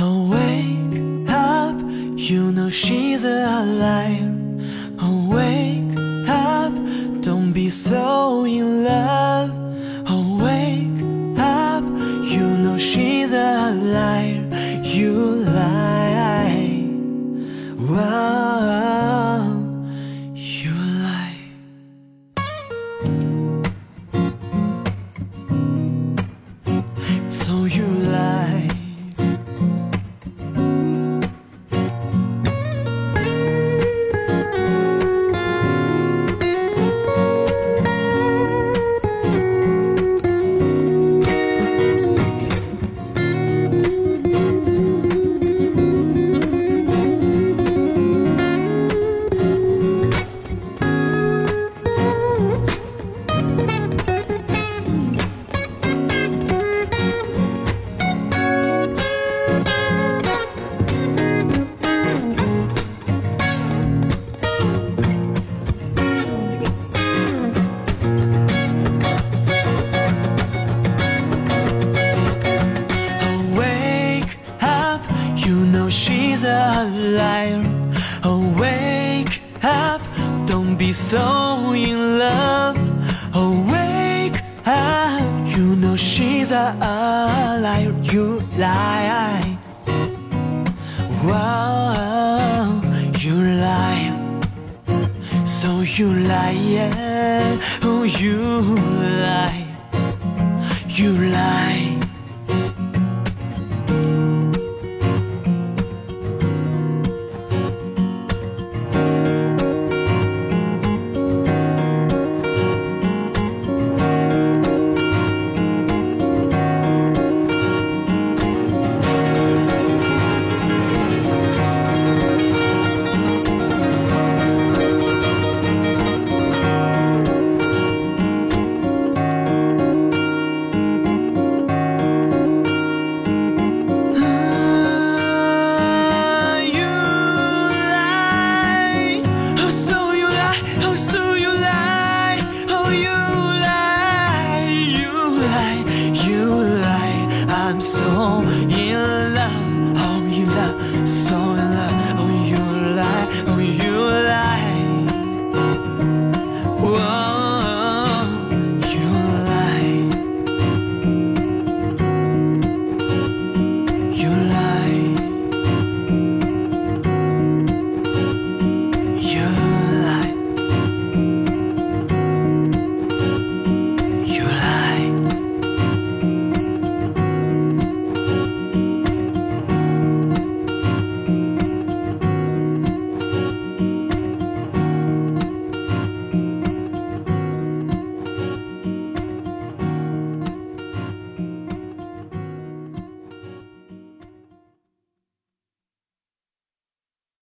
Oh, wake up, you know she's a don't be so in love. Oh, wake up, you know she's a, a liar. You lie. Wow, you lie. So you lie, yeah. Oh, you lie. You lie. In love. Oh, in love. So in